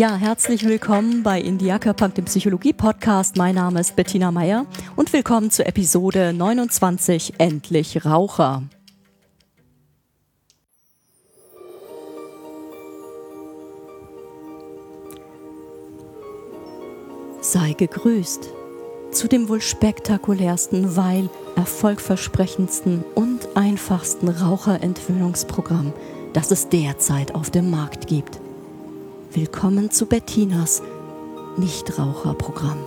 Ja, herzlich willkommen bei Indiaka Punk, dem Psychologie-Podcast. Mein Name ist Bettina Meyer und willkommen zur Episode 29 Endlich Raucher. Sei gegrüßt zu dem wohl spektakulärsten, weil erfolgversprechendsten und einfachsten Raucherentwöhnungsprogramm, das es derzeit auf dem Markt gibt. Willkommen zu Bettinas Nichtraucherprogramm.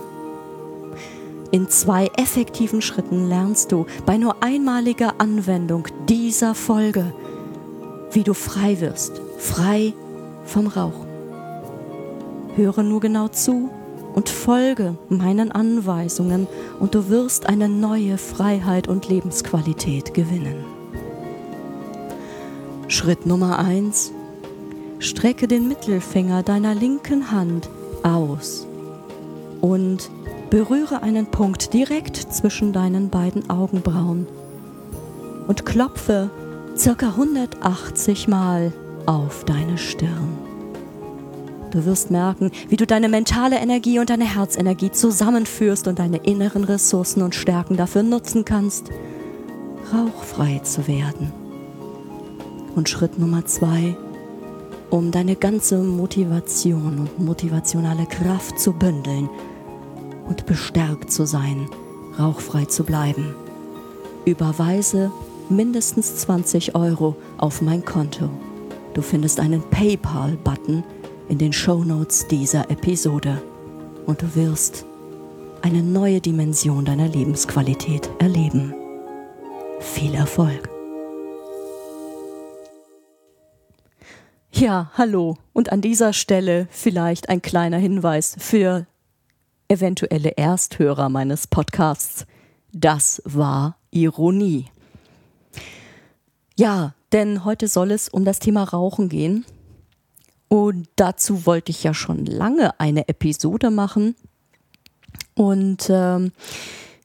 In zwei effektiven Schritten lernst du bei nur einmaliger Anwendung dieser Folge, wie du frei wirst, frei vom Rauchen. Höre nur genau zu und folge meinen Anweisungen und du wirst eine neue Freiheit und Lebensqualität gewinnen. Schritt Nummer eins: Strecke den Mittelfinger deiner linken Hand aus und berühre einen Punkt direkt zwischen deinen beiden Augenbrauen und klopfe circa 180 Mal auf deine Stirn. Du wirst merken, wie du deine mentale Energie und deine Herzenergie zusammenführst und deine inneren Ressourcen und Stärken dafür nutzen kannst, rauchfrei zu werden. Und Schritt Nummer zwei, um deine ganze Motivation und motivationale Kraft zu bündeln und bestärkt zu sein, rauchfrei zu bleiben. Überweise mindestens 20 Euro auf mein Konto. Du findest einen PayPal-Button in den Shownotes dieser Episode und du wirst eine neue Dimension deiner Lebensqualität erleben. Viel Erfolg! Ja, hallo. Und an dieser Stelle vielleicht ein kleiner Hinweis für eventuelle Ersthörer meines Podcasts. Das war Ironie. Ja, denn heute soll es um das Thema Rauchen gehen. Und dazu wollte ich ja schon lange eine Episode machen. Und ähm,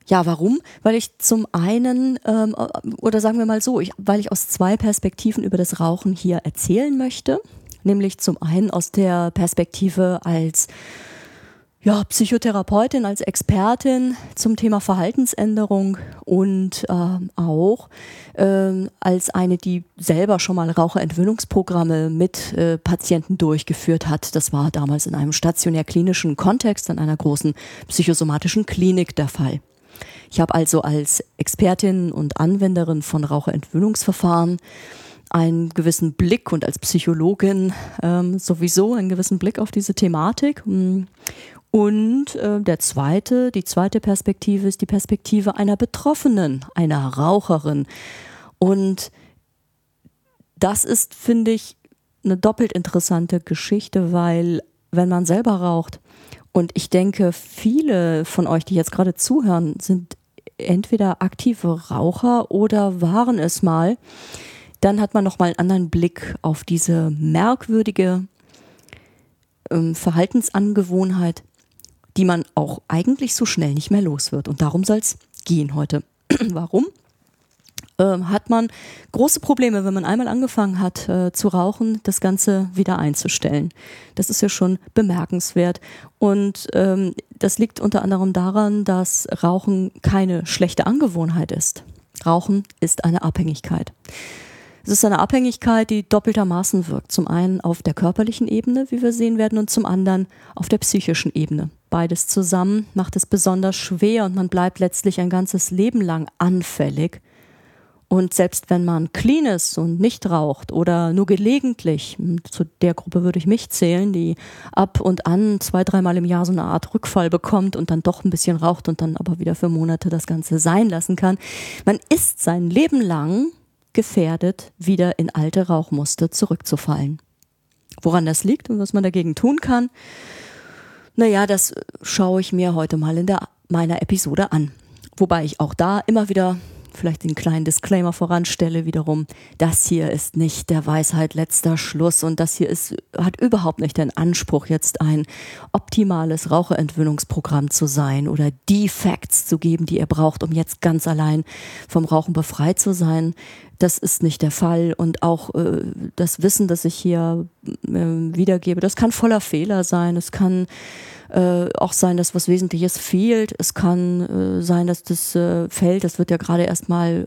ja, warum? Weil ich zum einen, ähm, oder sagen wir mal so, ich, weil ich aus zwei Perspektiven über das Rauchen hier erzählen möchte. Nämlich zum einen aus der Perspektive als ja, Psychotherapeutin, als Expertin zum Thema Verhaltensänderung und äh, auch äh, als eine, die selber schon mal Raucherentwöhnungsprogramme mit äh, Patienten durchgeführt hat. Das war damals in einem stationär-klinischen Kontext, in einer großen psychosomatischen Klinik der Fall. Ich habe also als Expertin und Anwenderin von Raucherentwöhnungsverfahren einen gewissen Blick und als Psychologin ähm, sowieso einen gewissen Blick auf diese Thematik. Und äh, der zweite, die zweite Perspektive ist die Perspektive einer Betroffenen, einer Raucherin. Und das ist, finde ich, eine doppelt interessante Geschichte, weil wenn man selber raucht, und ich denke, viele von euch, die jetzt gerade zuhören, sind entweder aktive Raucher oder waren es mal, dann hat man nochmal einen anderen Blick auf diese merkwürdige ähm, Verhaltensangewohnheit, die man auch eigentlich so schnell nicht mehr los wird. Und darum soll es gehen heute. Warum? Ähm, hat man große Probleme, wenn man einmal angefangen hat äh, zu rauchen, das Ganze wieder einzustellen. Das ist ja schon bemerkenswert. Und ähm, das liegt unter anderem daran, dass Rauchen keine schlechte Angewohnheit ist. Rauchen ist eine Abhängigkeit. Es ist eine Abhängigkeit, die doppeltermaßen wirkt. Zum einen auf der körperlichen Ebene, wie wir sehen werden, und zum anderen auf der psychischen Ebene. Beides zusammen macht es besonders schwer und man bleibt letztlich ein ganzes Leben lang anfällig und selbst wenn man clean ist und nicht raucht oder nur gelegentlich, zu der Gruppe würde ich mich zählen, die ab und an zwei, dreimal im Jahr so eine Art Rückfall bekommt und dann doch ein bisschen raucht und dann aber wieder für Monate das Ganze sein lassen kann. Man ist sein Leben lang gefährdet, wieder in alte Rauchmuster zurückzufallen. Woran das liegt und was man dagegen tun kann, naja, das schaue ich mir heute mal in der, meiner Episode an. Wobei ich auch da immer wieder vielleicht den kleinen Disclaimer voranstelle wiederum, das hier ist nicht der Weisheit letzter Schluss und das hier ist, hat überhaupt nicht den Anspruch, jetzt ein optimales Raucherentwöhnungsprogramm zu sein oder die Facts zu geben, die ihr braucht, um jetzt ganz allein vom Rauchen befreit zu sein. das ist nicht der Fall. Und auch äh, das Wissen, das ich hier äh, wiedergebe, das kann voller Fehler sein. Es kann äh, auch sein, dass was Wesentliches fehlt. Es kann äh, sein, dass das äh, Feld, das wird ja gerade erstmal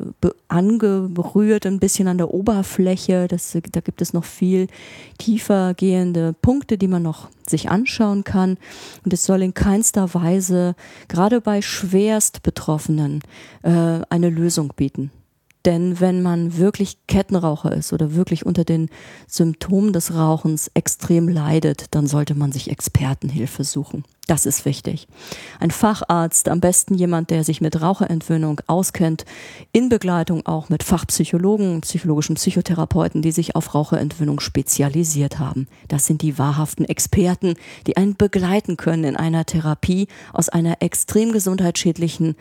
angerührt, ein bisschen an der Oberfläche. Das, da gibt es noch viel tiefer gehende Punkte, die man noch sich anschauen kann. Und es soll in keinster Weise, gerade bei schwerst Betroffenen, äh, eine Lösung bieten. Denn wenn man wirklich Kettenraucher ist oder wirklich unter den Symptomen des Rauchens extrem leidet, dann sollte man sich Expertenhilfe suchen. Das ist wichtig. Ein Facharzt, am besten jemand, der sich mit Raucherentwöhnung auskennt, in Begleitung auch mit Fachpsychologen, psychologischen Psychotherapeuten, die sich auf Raucherentwöhnung spezialisiert haben. Das sind die wahrhaften Experten, die einen begleiten können in einer Therapie aus einer extrem gesundheitsschädlichen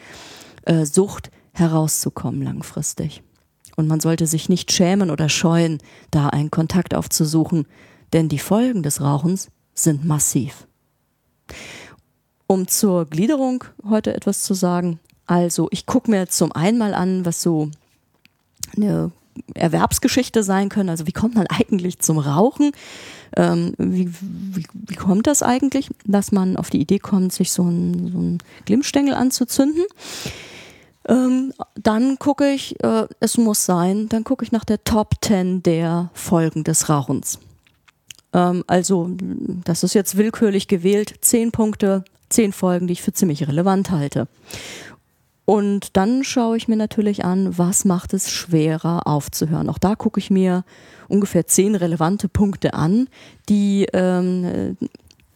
äh, Sucht, herauszukommen langfristig. Und man sollte sich nicht schämen oder scheuen, da einen Kontakt aufzusuchen, denn die Folgen des Rauchens sind massiv. Um zur Gliederung heute etwas zu sagen, also ich gucke mir zum einen mal an, was so eine Erwerbsgeschichte sein können. Also wie kommt man eigentlich zum Rauchen? Ähm, wie, wie, wie, kommt das eigentlich, dass man auf die Idee kommt, sich so einen, so einen Glimmstängel anzuzünden? Ähm, dann gucke ich, äh, es muss sein, dann gucke ich nach der Top 10 der Folgen des Rauchens. Ähm, also, das ist jetzt willkürlich gewählt, 10 Punkte, 10 Folgen, die ich für ziemlich relevant halte. Und dann schaue ich mir natürlich an, was macht es schwerer aufzuhören. Auch da gucke ich mir ungefähr zehn relevante Punkte an, die ähm,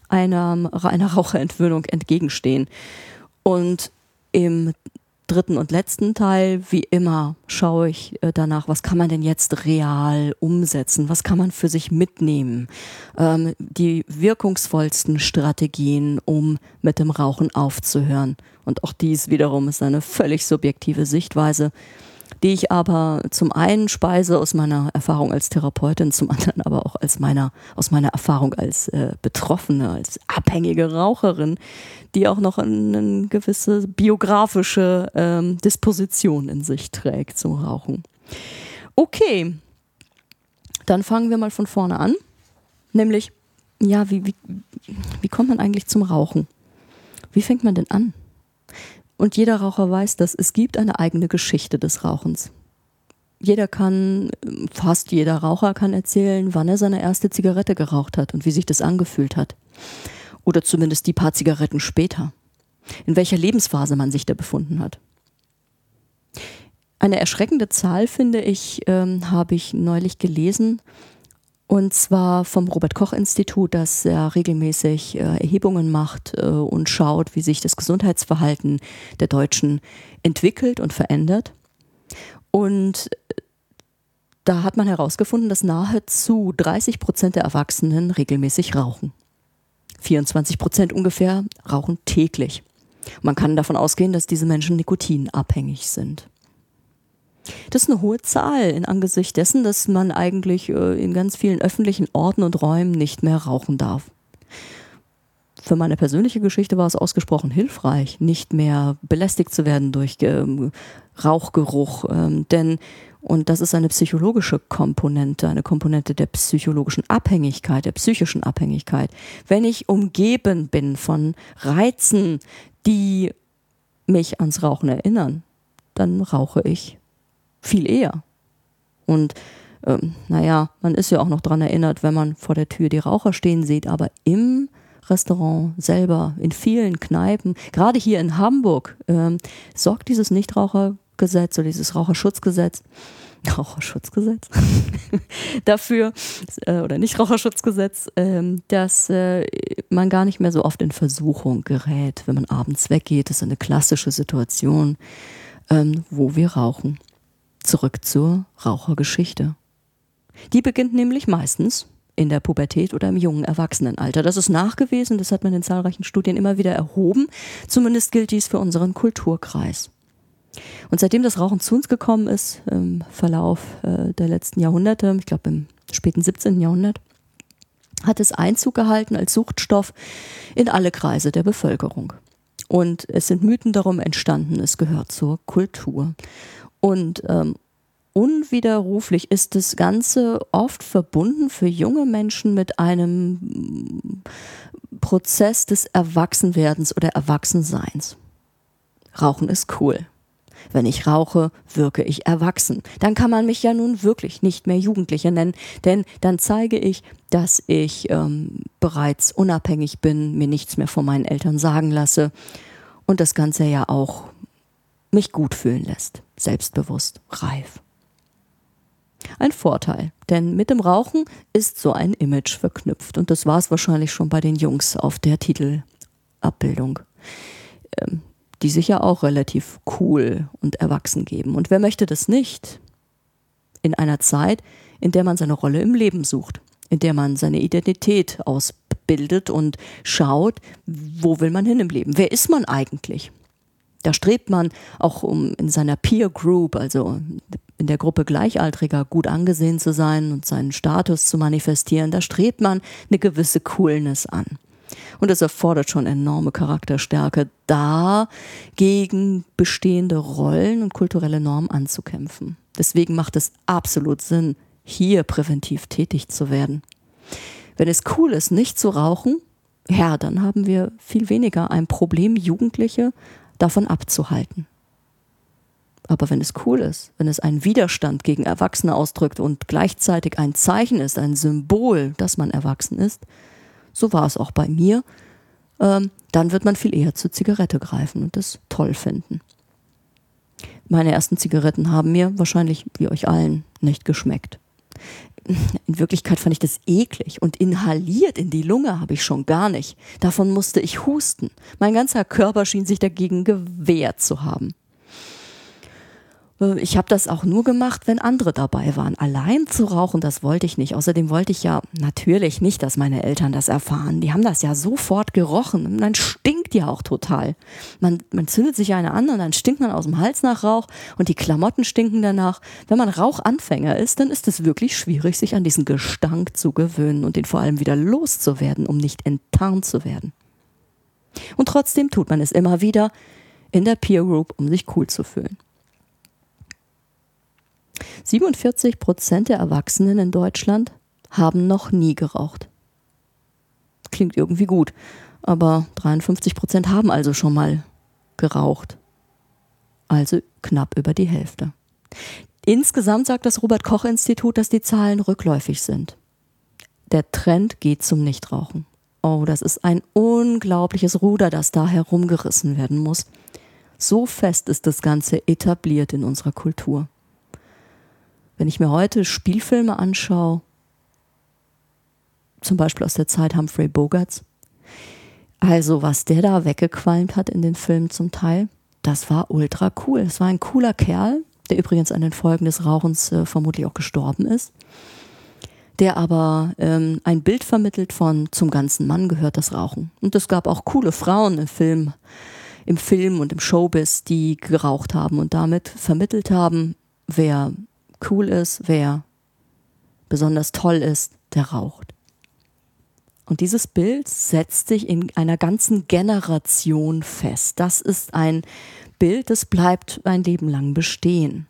einer, einer Raucherentwöhnung entgegenstehen. Und im dritten und letzten Teil, wie immer, schaue ich äh, danach, was kann man denn jetzt real umsetzen, was kann man für sich mitnehmen, ähm, die wirkungsvollsten Strategien, um mit dem Rauchen aufzuhören. Und auch dies wiederum ist eine völlig subjektive Sichtweise die ich aber zum einen speise aus meiner Erfahrung als Therapeutin, zum anderen aber auch als meiner, aus meiner Erfahrung als äh, Betroffene, als abhängige Raucherin, die auch noch eine, gewisse biografische ähm, Disposition in sich trägt zum Rauchen. Okay, dann fangen wir mal von vorne an. Nämlich, ja, wie, wie, wie kommt man eigentlich zum Rauchen? Wie fängt man denn an? Und jeder Raucher weiß dass Es gibt eine eigene Geschichte des Rauchens. Jeder kann, fast jeder Raucher kann erzählen, wann er seine erste Zigarette geraucht hat und wie sich das angefühlt hat. Oder zumindest die paar Zigaretten später. In welcher Lebensphase man sich da befunden hat. Eine erschreckende Zahl, finde ich, ähm, habe ich neulich gelesen. Und zwar vom Robert Koch Institut, das ja regelmäßig äh, Erhebungen macht äh, und schaut, wie sich das Gesundheitsverhalten der Deutschen entwickelt und verändert. Und äh, da hat man herausgefunden, dass nahezu 30 Prozent der Erwachsenen regelmäßig rauchen. 24 Prozent ungefähr rauchen täglich. Man kann davon ausgehen, dass diese Menschen nikotinabhängig sind. Das ist eine hohe Zahl in Angesicht dessen, dass man eigentlich äh, in ganz vielen öffentlichen Orten und Räumen nicht mehr rauchen darf. Für meine persönliche Geschichte war es ausgesprochen hilfreich, nicht mehr belästigt zu werden durch ähm, Rauchgeruch, ähm, denn und das ist eine psychologische Komponente, eine Komponente der psychologischen Abhängigkeit, der psychischen Abhängigkeit. Wenn ich umgeben bin von Reizen, die mich ans Rauchen erinnern, dann rauche ich viel eher. Und ähm, naja, man ist ja auch noch daran erinnert, wenn man vor der Tür die Raucher stehen sieht, aber im Restaurant selber, in vielen Kneipen, gerade hier in Hamburg, ähm, sorgt dieses Nichtrauchergesetz oder dieses Raucherschutzgesetz, Raucherschutzgesetz dafür, äh, oder Nichtraucherschutzgesetz, äh, dass äh, man gar nicht mehr so oft in Versuchung gerät, wenn man abends weggeht. Das ist eine klassische Situation, ähm, wo wir rauchen zurück zur Rauchergeschichte. Die beginnt nämlich meistens in der Pubertät oder im jungen Erwachsenenalter. Das ist nachgewiesen, das hat man in zahlreichen Studien immer wieder erhoben. Zumindest gilt dies für unseren Kulturkreis. Und seitdem das Rauchen zu uns gekommen ist, im Verlauf äh, der letzten Jahrhunderte, ich glaube im späten 17. Jahrhundert, hat es Einzug gehalten als Suchtstoff in alle Kreise der Bevölkerung. Und es sind Mythen darum entstanden, es gehört zur Kultur. Und ähm, unwiderruflich ist das Ganze oft verbunden für junge Menschen mit einem Prozess des Erwachsenwerdens oder Erwachsenseins. Rauchen ist cool. Wenn ich rauche, wirke ich erwachsen. Dann kann man mich ja nun wirklich nicht mehr Jugendliche nennen, denn dann zeige ich, dass ich ähm, bereits unabhängig bin, mir nichts mehr von meinen Eltern sagen lasse und das Ganze ja auch mich gut fühlen lässt, selbstbewusst, reif. Ein Vorteil, denn mit dem Rauchen ist so ein Image verknüpft und das war es wahrscheinlich schon bei den Jungs auf der Titelabbildung. Ähm, die sich ja auch relativ cool und erwachsen geben. Und wer möchte das nicht? In einer Zeit, in der man seine Rolle im Leben sucht, in der man seine Identität ausbildet und schaut, wo will man hin im Leben? Wer ist man eigentlich? Da strebt man auch um in seiner Peer Group, also in der Gruppe Gleichaltriger gut angesehen zu sein und seinen Status zu manifestieren. Da strebt man eine gewisse Coolness an. Und es erfordert schon enorme Charakterstärke, da gegen bestehende Rollen und kulturelle Normen anzukämpfen. Deswegen macht es absolut Sinn, hier präventiv tätig zu werden. Wenn es cool ist, nicht zu rauchen, ja, dann haben wir viel weniger ein Problem, Jugendliche davon abzuhalten. Aber wenn es cool ist, wenn es einen Widerstand gegen Erwachsene ausdrückt und gleichzeitig ein Zeichen ist, ein Symbol, dass man erwachsen ist, so war es auch bei mir, ähm, dann wird man viel eher zur Zigarette greifen und das toll finden. Meine ersten Zigaretten haben mir wahrscheinlich wie euch allen nicht geschmeckt. In Wirklichkeit fand ich das eklig und inhaliert in die Lunge habe ich schon gar nicht. Davon musste ich husten. Mein ganzer Körper schien sich dagegen gewehrt zu haben. Äh, ich habe das auch nur gemacht, wenn andere dabei waren. Allein zu rauchen, das wollte ich nicht. Außerdem wollte ich ja natürlich nicht, dass meine Eltern das erfahren. Die haben das ja sofort gerochen. Und dann stinkt ja auch total. Man, man zündet sich eine an und dann stinkt man aus dem Hals nach Rauch und die Klamotten stinken danach. Wenn man Rauchanfänger ist, dann ist es wirklich schwierig, sich an diesen Gestank zu gewöhnen und den vor allem wieder loszuwerden, um nicht enttarnt zu werden. Und trotzdem tut man es immer wieder in der Peer Group, um sich cool zu fühlen. 47 Prozent der Erwachsenen in Deutschland haben noch nie geraucht. Klingt irgendwie gut, aber 53 Prozent haben also schon mal geraucht. Also knapp über die Hälfte. Insgesamt sagt das Robert Koch Institut, dass die Zahlen rückläufig sind. Der Trend geht zum Nichtrauchen. Oh, das ist ein unglaubliches Ruder, das da herumgerissen werden muss. So fest ist das Ganze etabliert in unserer Kultur. Wenn ich mir heute Spielfilme anschaue, zum Beispiel aus der Zeit Humphrey Bogarts, also was der da weggequalmt hat in den Filmen zum Teil, das war ultra cool. Es war ein cooler Kerl, der übrigens an den Folgen des Rauchens äh, vermutlich auch gestorben ist, der aber ähm, ein Bild vermittelt von zum ganzen Mann gehört das Rauchen. Und es gab auch coole Frauen im Film, im Film und im Showbiz, die geraucht haben und damit vermittelt haben, wer cool ist, wer besonders toll ist, der raucht. Und dieses Bild setzt sich in einer ganzen Generation fest. Das ist ein Bild, das bleibt ein Leben lang bestehen.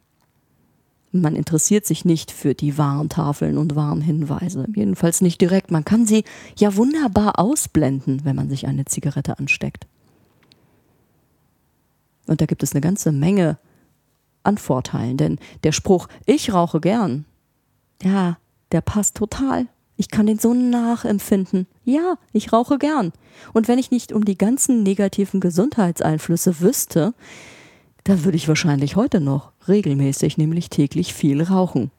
Man interessiert sich nicht für die Warntafeln und Warnhinweise. Jedenfalls nicht direkt. Man kann sie ja wunderbar ausblenden, wenn man sich eine Zigarette ansteckt. Und da gibt es eine ganze Menge an Vorteilen. Denn der Spruch, ich rauche gern, ja, der passt total. Ich kann den so nachempfinden. Ja, ich rauche gern. Und wenn ich nicht um die ganzen negativen Gesundheitseinflüsse wüsste, dann würde ich wahrscheinlich heute noch regelmäßig, nämlich täglich viel rauchen.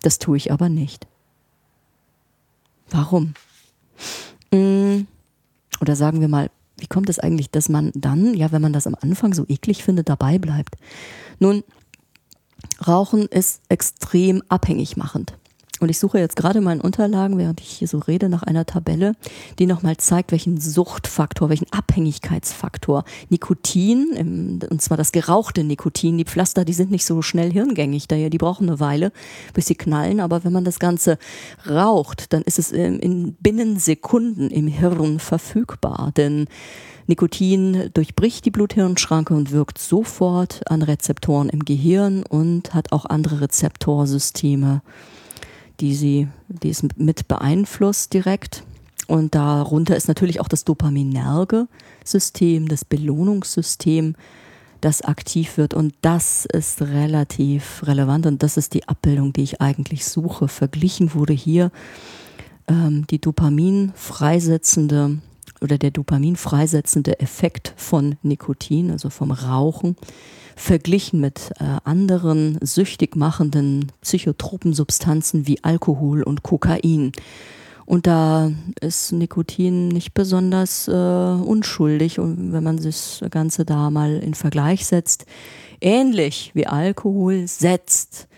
Das tue ich aber nicht. Warum? Mm, oder sagen wir mal, wie kommt es eigentlich, dass man dann, ja, wenn man das am Anfang so eklig findet, dabei bleibt? Nun, Rauchen ist extrem abhängig machend. Und ich suche jetzt gerade in meinen Unterlagen, während ich hier so rede, nach einer Tabelle, die nochmal zeigt, welchen Suchtfaktor, welchen Abhängigkeitsfaktor Nikotin, und zwar das gerauchte Nikotin, die Pflaster, die sind nicht so schnell hirngängig, daher die brauchen eine Weile, bis sie knallen. Aber wenn man das Ganze raucht, dann ist es in binnen Sekunden im Hirn verfügbar. Denn Nikotin durchbricht die Blut-Hirn-Schranke und wirkt sofort an Rezeptoren im Gehirn und hat auch andere Rezeptorsysteme die sie, die es mit beeinflusst direkt. Und darunter ist natürlich auch das dopaminerge System, das Belohnungssystem, das aktiv wird. Und das ist relativ relevant und das ist die Abbildung, die ich eigentlich suche. Verglichen wurde hier ähm, die Dopamin freisetzende oder der Dopamin freisetzende Effekt von Nikotin, also vom Rauchen, verglichen mit äh, anderen süchtig machenden psychotropen Substanzen wie Alkohol und Kokain. Und da ist Nikotin nicht besonders äh, unschuldig, wenn man das Ganze da mal in Vergleich setzt. Ähnlich wie Alkohol setzt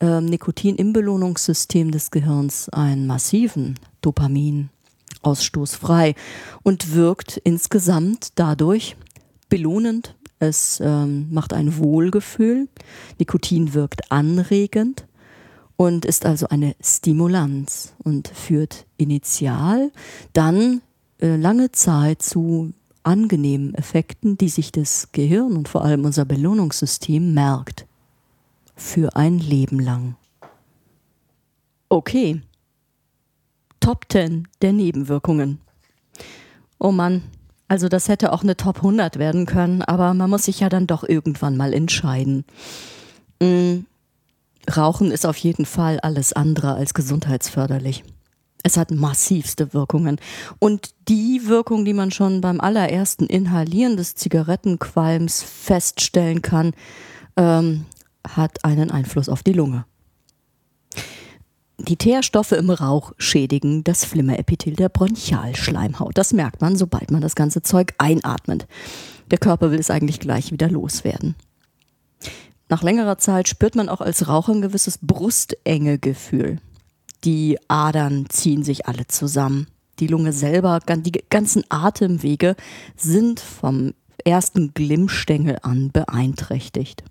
äh, Nikotin im Belohnungssystem des Gehirns einen massiven Dopaminausstoß frei und wirkt insgesamt dadurch belohnend, es ähm, macht ein Wohlgefühl. Nikotin wirkt anregend und ist also eine Stimulanz und führt initial dann äh, lange Zeit zu angenehmen Effekten, die sich das Gehirn und vor allem unser Belohnungssystem merkt. Für ein Leben lang. Okay. Top 10 der Nebenwirkungen. Oh Mann, also das hätte auch eine Top 100 werden können, aber man muss sich ja dann doch irgendwann mal entscheiden. Mhm. Rauchen ist auf jeden Fall alles andere als gesundheitsförderlich. Es hat massivste Wirkungen. Und die Wirkung, die man schon beim allerersten Inhalieren des Zigarettenqualms feststellen kann, ähm, hat einen Einfluss auf die Lunge. Die Teerstoffe im Rauch schädigen das Flimmerepithel der Bronchialschleimhaut. Das merkt man, sobald man das ganze Zeug einatmet. Der Körper will es eigentlich gleich wieder loswerden. Nach längerer Zeit spürt man auch als Raucher ein gewisses Brustengegefühl. Die Adern ziehen sich alle zusammen. Die Lunge selber, die ganzen Atemwege sind vom ersten Glimmstängel an beeinträchtigt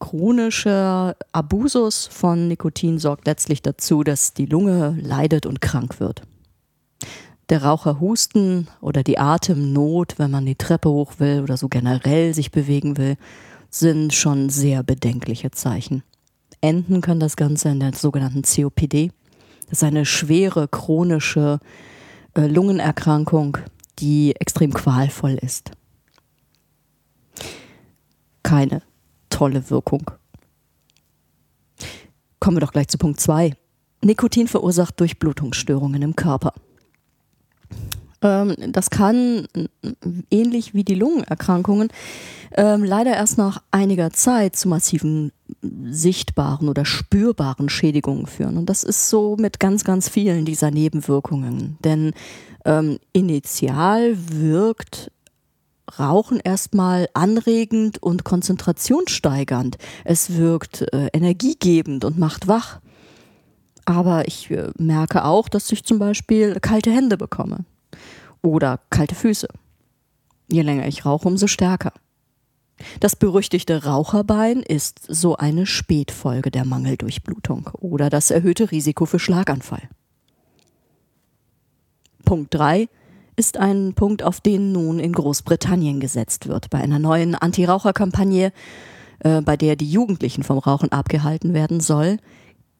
chronischer Abusus von Nikotin sorgt letztlich dazu, dass die Lunge leidet und krank wird. Der Raucher Husten oder die Atemnot, wenn man die Treppe hoch will oder so generell sich bewegen will, sind schon sehr bedenkliche Zeichen. Enden kann das Ganze in der sogenannten COPD. Das ist eine schwere chronische äh, Lungenerkrankung, die extrem qualvoll ist. Keine tolle Wirkung. Kommen wir doch gleich zu Punkt 2. Nikotin verursacht Durchblutungsstörungen im Körper. Ähm, das kann ähnlich wie die Lungenerkrankungen ähm, leider erst nach einiger Zeit zu massiven sichtbaren oder spürbaren Schädigungen führen. Und das ist so mit ganz, ganz vielen dieser Nebenwirkungen. Denn ähm, initial wirkt Rauchen erstmal anregend und konzentrationssteigernd. Es wirkt äh, energiegebend und macht wach. Aber ich äh, merke auch, dass ich zum Beispiel kalte Hände bekomme oder kalte Füße. Je länger ich rauche, umso stärker. Das berüchtigte Raucherbein ist so eine Spätfolge der Mangeldurchblutung oder das erhöhte Risiko für Schlaganfall. Punkt 3 ist ein Punkt, auf den nun in Großbritannien gesetzt wird. Bei einer neuen Anti-Raucher-Kampagne, äh, bei der die Jugendlichen vom Rauchen abgehalten werden soll,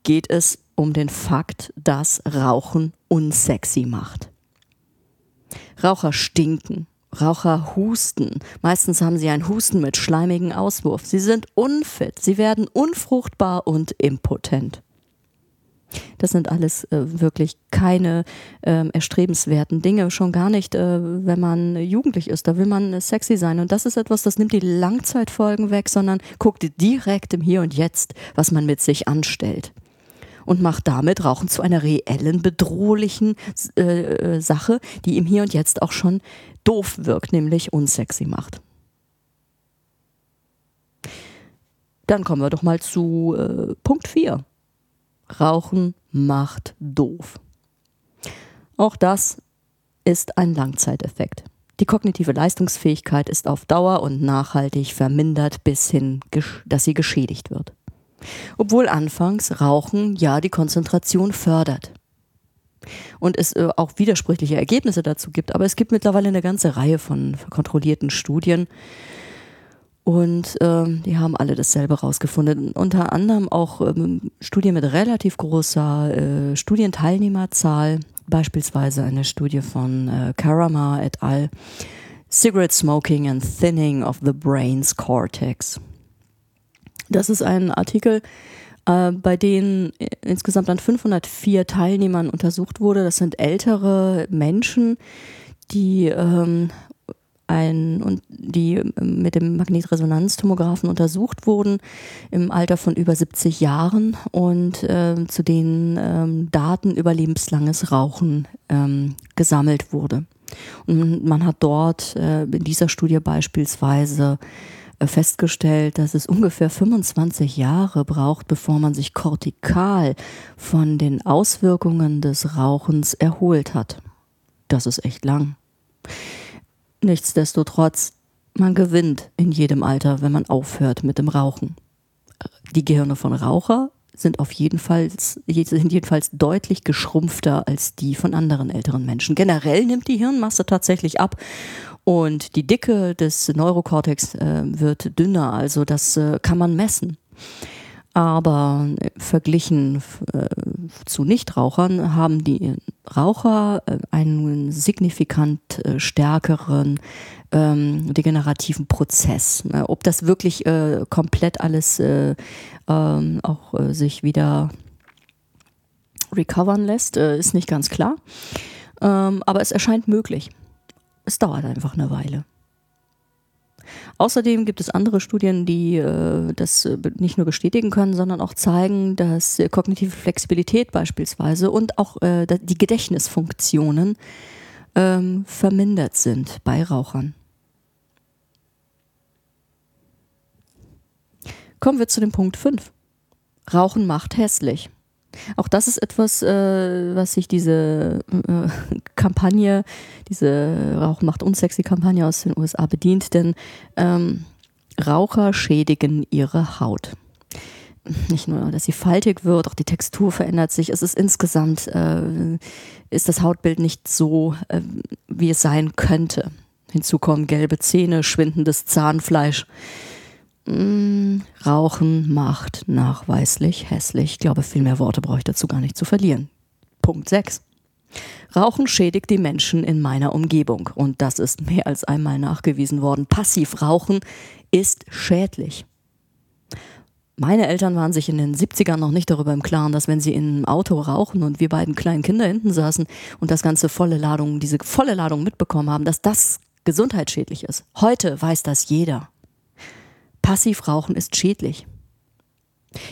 geht es um den Fakt, dass Rauchen unsexy macht. Raucher stinken, Raucher husten. Meistens haben sie einen Husten mit schleimigen Auswurf. Sie sind unfit, sie werden unfruchtbar und impotent. Das sind alles äh, wirklich keine äh, erstrebenswerten Dinge, schon gar nicht, äh, wenn man jugendlich ist. Da will man sexy sein. Und das ist etwas, das nimmt die Langzeitfolgen weg, sondern guckt direkt im Hier und Jetzt, was man mit sich anstellt. Und macht damit Rauchen zu einer reellen, bedrohlichen äh, äh, Sache, die im Hier und Jetzt auch schon doof wirkt, nämlich unsexy macht. Dann kommen wir doch mal zu äh, Punkt 4. Rauchen macht doof. Auch das ist ein Langzeiteffekt. Die kognitive Leistungsfähigkeit ist auf Dauer und nachhaltig vermindert bis hin, dass sie geschädigt wird. Obwohl anfangs Rauchen ja die Konzentration fördert. Und es äh, auch widersprüchliche Ergebnisse dazu gibt, aber es gibt mittlerweile eine ganze Reihe von kontrollierten Studien, und ähm, die haben alle dasselbe rausgefunden. Unter anderem auch ähm, Studien mit relativ großer äh, Studienteilnehmerzahl, beispielsweise eine Studie von äh, Karama et al. Cigarette Smoking and Thinning of the Brain's Cortex. Das ist ein Artikel, äh, bei dem insgesamt an 504 Teilnehmern untersucht wurde. Das sind ältere Menschen, die ähm, ein, und die ähm, mit dem Magnetresonanztomographen untersucht wurden im Alter von über 70 Jahren und äh, zu denen ähm, Daten über lebenslanges Rauchen ähm, gesammelt wurde. Und man hat dort äh, in dieser Studie beispielsweise äh, festgestellt, dass es ungefähr 25 Jahre braucht, bevor man sich kortikal von den Auswirkungen des Rauchens erholt hat. Das ist echt lang. Nichtsdestotrotz, man gewinnt in jedem Alter, wenn man aufhört mit dem Rauchen. Die Gehirne von Raucher sind auf jeden Fall, sind jedenfalls deutlich geschrumpfter als die von anderen älteren Menschen. Generell nimmt die Hirnmasse tatsächlich ab und die Dicke des Neurokortex äh, wird dünner, also das äh, kann man messen. Aber verglichen äh, zu Nichtrauchern haben die Raucher äh, einen signifikant äh, stärkeren ähm, degenerativen Prozess. Ob das wirklich äh, komplett alles äh, ähm, auch äh, sich wieder recovern lässt, ist nicht ganz klar. Ähm, aber es erscheint möglich. Es dauert einfach eine Weile. Außerdem gibt es andere Studien, die äh, das äh, nicht nur bestätigen können, sondern auch zeigen, dass äh, kognitive Flexibilität beispielsweise und auch äh, die Gedächtnisfunktionen ähm, vermindert sind bei Rauchern. Kommen wir zu dem Punkt 5. Rauchen macht hässlich. Auch das ist etwas, äh, was sich diese äh, Kampagne, diese Rauch macht unsexy Kampagne aus den USA bedient, denn ähm, Raucher schädigen ihre Haut. Nicht nur, dass sie faltig wird, auch die Textur verändert sich. Es ist insgesamt, äh, ist das Hautbild nicht so, äh, wie es sein könnte. Hinzu kommen gelbe Zähne, schwindendes Zahnfleisch. Mm, Rauchen macht nachweislich hässlich. Ich glaube, viel mehr Worte brauche ich dazu gar nicht zu verlieren. Punkt 6. Rauchen schädigt die Menschen in meiner Umgebung. Und das ist mehr als einmal nachgewiesen worden. Passivrauchen ist schädlich. Meine Eltern waren sich in den 70ern noch nicht darüber im Klaren, dass wenn sie in einem Auto rauchen und wir beiden kleinen Kinder hinten saßen und das ganze volle Ladung, diese volle Ladung mitbekommen haben, dass das gesundheitsschädlich ist. Heute weiß das jeder. Passivrauchen ist schädlich.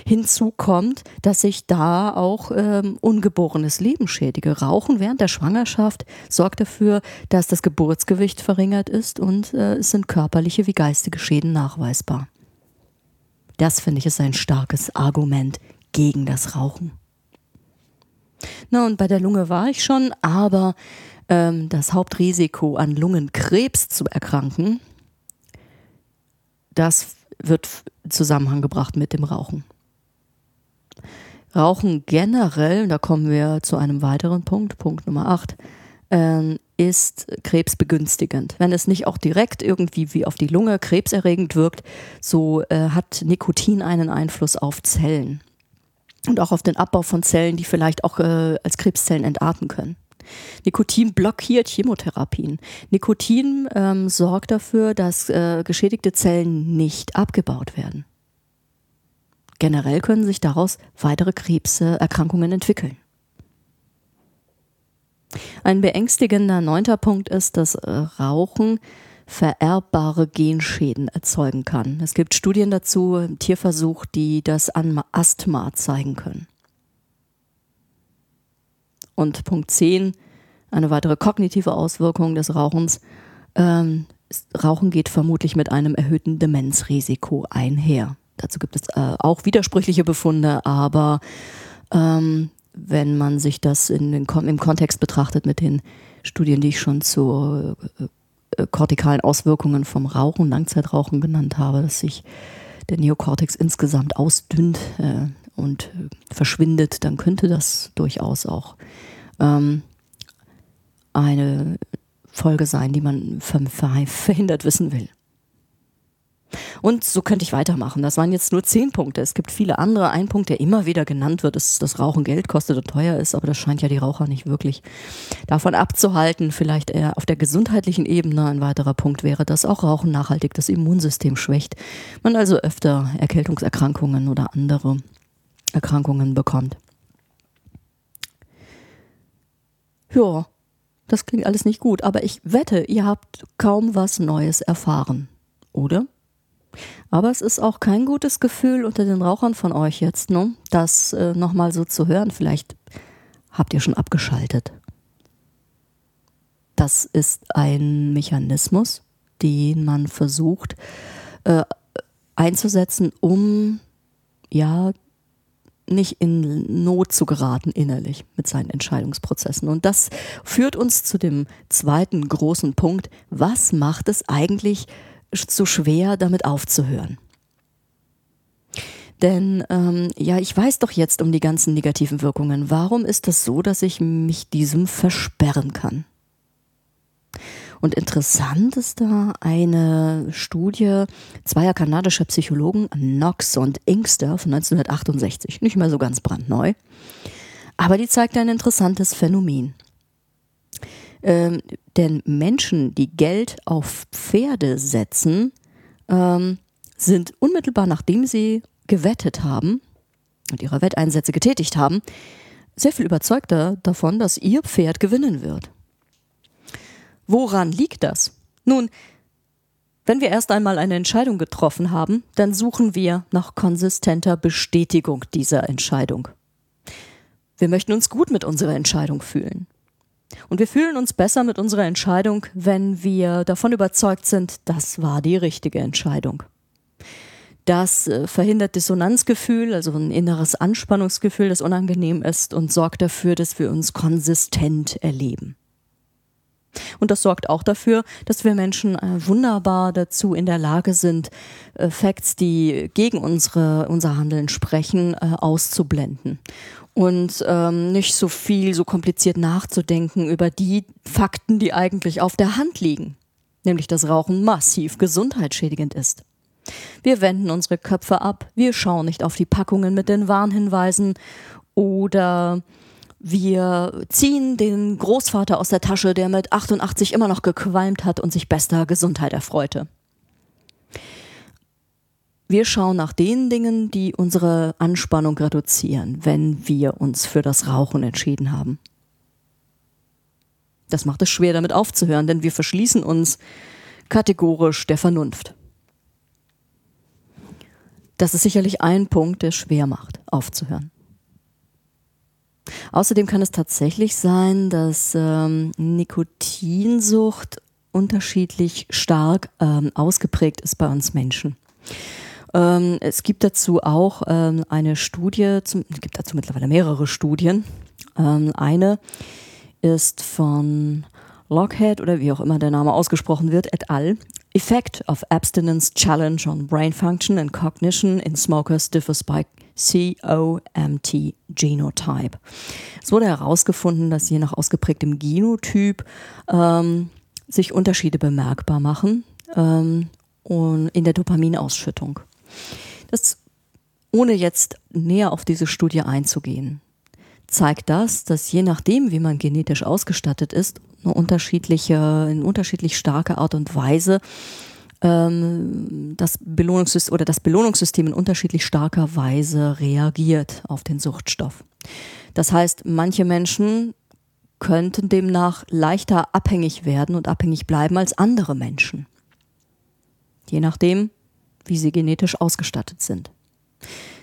Hinzu kommt, dass ich da auch ähm, ungeborenes Leben schädige. Rauchen während der Schwangerschaft sorgt dafür, dass das Geburtsgewicht verringert ist und äh, es sind körperliche wie geistige Schäden nachweisbar. Das finde ich ist ein starkes Argument gegen das Rauchen. Na und bei der Lunge war ich schon, aber ähm, das Hauptrisiko an Lungenkrebs zu erkranken, das wird in Zusammenhang gebracht mit dem Rauchen. Rauchen generell, da kommen wir zu einem weiteren Punkt, Punkt Nummer 8, äh, ist krebsbegünstigend. Wenn es nicht auch direkt irgendwie wie auf die Lunge krebserregend wirkt, so äh, hat Nikotin einen Einfluss auf Zellen und auch auf den Abbau von Zellen, die vielleicht auch äh, als Krebszellen entarten können. Nikotin blockiert Chemotherapien. Nikotin ähm, sorgt dafür, dass äh, geschädigte Zellen nicht abgebaut werden. Generell können sich daraus weitere Krebserkrankungen entwickeln. Ein beängstigender neunter Punkt ist, dass äh, Rauchen vererbbare Genschäden erzeugen kann. Es gibt Studien dazu im Tierversuch, die das Asthma zeigen können. Und Punkt 10, eine weitere kognitive Auswirkung des Rauchens. Ähm, Rauchen geht vermutlich mit einem erhöhten Demenzrisiko einher. dazu gibt es äh, auch widersprüchliche Befunde, aber ähm, wenn man sich das in den, im Kontext betrachtet mit den Studien, die ich schon zu äh, äh, kortikalen Auswirkungen vom Rauchen, Langzeitrauchen genannt habe, dass sich der Neokortex insgesamt ausdünnt äh, und äh, verschwindet, dann könnte das durchaus auch ähm, eine Folge sein, die man verhindert wissen will. Und so könnte ich weitermachen. Das waren jetzt nur zehn Punkte. Es gibt viele andere. Ein Punkt, der immer wieder genannt wird, ist, dass Rauchen Geld kostet und teuer ist, aber das scheint ja die Raucher nicht wirklich davon abzuhalten. Vielleicht eher auf der gesundheitlichen Ebene ein weiterer Punkt wäre, dass auch Rauchen nachhaltig das Immunsystem schwächt. Man also öfter Erkältungserkrankungen oder andere Erkrankungen bekommt. Ja, das klingt alles nicht gut, aber ich wette, ihr habt kaum was Neues erfahren, oder? Aber es ist auch kein gutes Gefühl unter den Rauchern von euch jetzt, ne? das äh, nochmal so zu hören. Vielleicht habt ihr schon abgeschaltet. Das ist ein Mechanismus, den man versucht äh, einzusetzen, um ja nicht in Not zu geraten innerlich mit seinen Entscheidungsprozessen. Und das führt uns zu dem zweiten großen Punkt. Was macht es eigentlich so schwer, damit aufzuhören? Denn ähm, ja, ich weiß doch jetzt um die ganzen negativen Wirkungen. Warum ist das so, dass ich mich diesem versperren kann? Und interessant ist da eine Studie zweier kanadischer Psychologen, Knox und Inkster von 1968, nicht mehr so ganz brandneu. Aber die zeigt ein interessantes Phänomen. Ähm, denn Menschen, die Geld auf Pferde setzen, ähm, sind unmittelbar nachdem sie gewettet haben und ihre Wetteinsätze getätigt haben, sehr viel überzeugter davon, dass ihr Pferd gewinnen wird. Woran liegt das? Nun, wenn wir erst einmal eine Entscheidung getroffen haben, dann suchen wir nach konsistenter Bestätigung dieser Entscheidung. Wir möchten uns gut mit unserer Entscheidung fühlen. Und wir fühlen uns besser mit unserer Entscheidung, wenn wir davon überzeugt sind, das war die richtige Entscheidung. Das äh, verhindert Dissonanzgefühl, also ein inneres Anspannungsgefühl, das unangenehm ist und sorgt dafür, dass wir uns konsistent erleben. Und das sorgt auch dafür, dass wir Menschen äh, wunderbar dazu in der Lage sind, äh, Facts, die gegen unsere, unser Handeln sprechen, äh, auszublenden. Und ähm, nicht so viel, so kompliziert nachzudenken über die Fakten, die eigentlich auf der Hand liegen. Nämlich, dass Rauchen massiv gesundheitsschädigend ist. Wir wenden unsere Köpfe ab, wir schauen nicht auf die Packungen mit den Warnhinweisen oder wir ziehen den Großvater aus der Tasche, der mit 88 immer noch gequalmt hat und sich bester Gesundheit erfreute. Wir schauen nach den Dingen, die unsere Anspannung reduzieren, wenn wir uns für das Rauchen entschieden haben. Das macht es schwer, damit aufzuhören, denn wir verschließen uns kategorisch der Vernunft. Das ist sicherlich ein Punkt, der schwer macht, aufzuhören. Außerdem kann es tatsächlich sein, dass ähm, Nikotinsucht unterschiedlich stark ähm, ausgeprägt ist bei uns Menschen. Ähm, es gibt dazu auch ähm, eine Studie, zum, es gibt dazu mittlerweile mehrere Studien. Ähm, eine ist von Lockhead oder wie auch immer der Name ausgesprochen wird, et al. Effect of Abstinence Challenge on Brain Function and Cognition in Smokers differs by COMT Genotype. Es wurde herausgefunden, dass je nach ausgeprägtem Genotyp ähm, sich Unterschiede bemerkbar machen ähm, und in der Dopaminausschüttung. Das, ohne jetzt näher auf diese Studie einzugehen, zeigt das, dass je nachdem, wie man genetisch ausgestattet ist, eine unterschiedliche, in unterschiedlich starker Art und Weise ähm, das Belohnungssystem oder das Belohnungssystem in unterschiedlich starker Weise reagiert auf den Suchtstoff. Das heißt, manche Menschen könnten demnach leichter abhängig werden und abhängig bleiben als andere Menschen. Je nachdem, wie sie genetisch ausgestattet sind.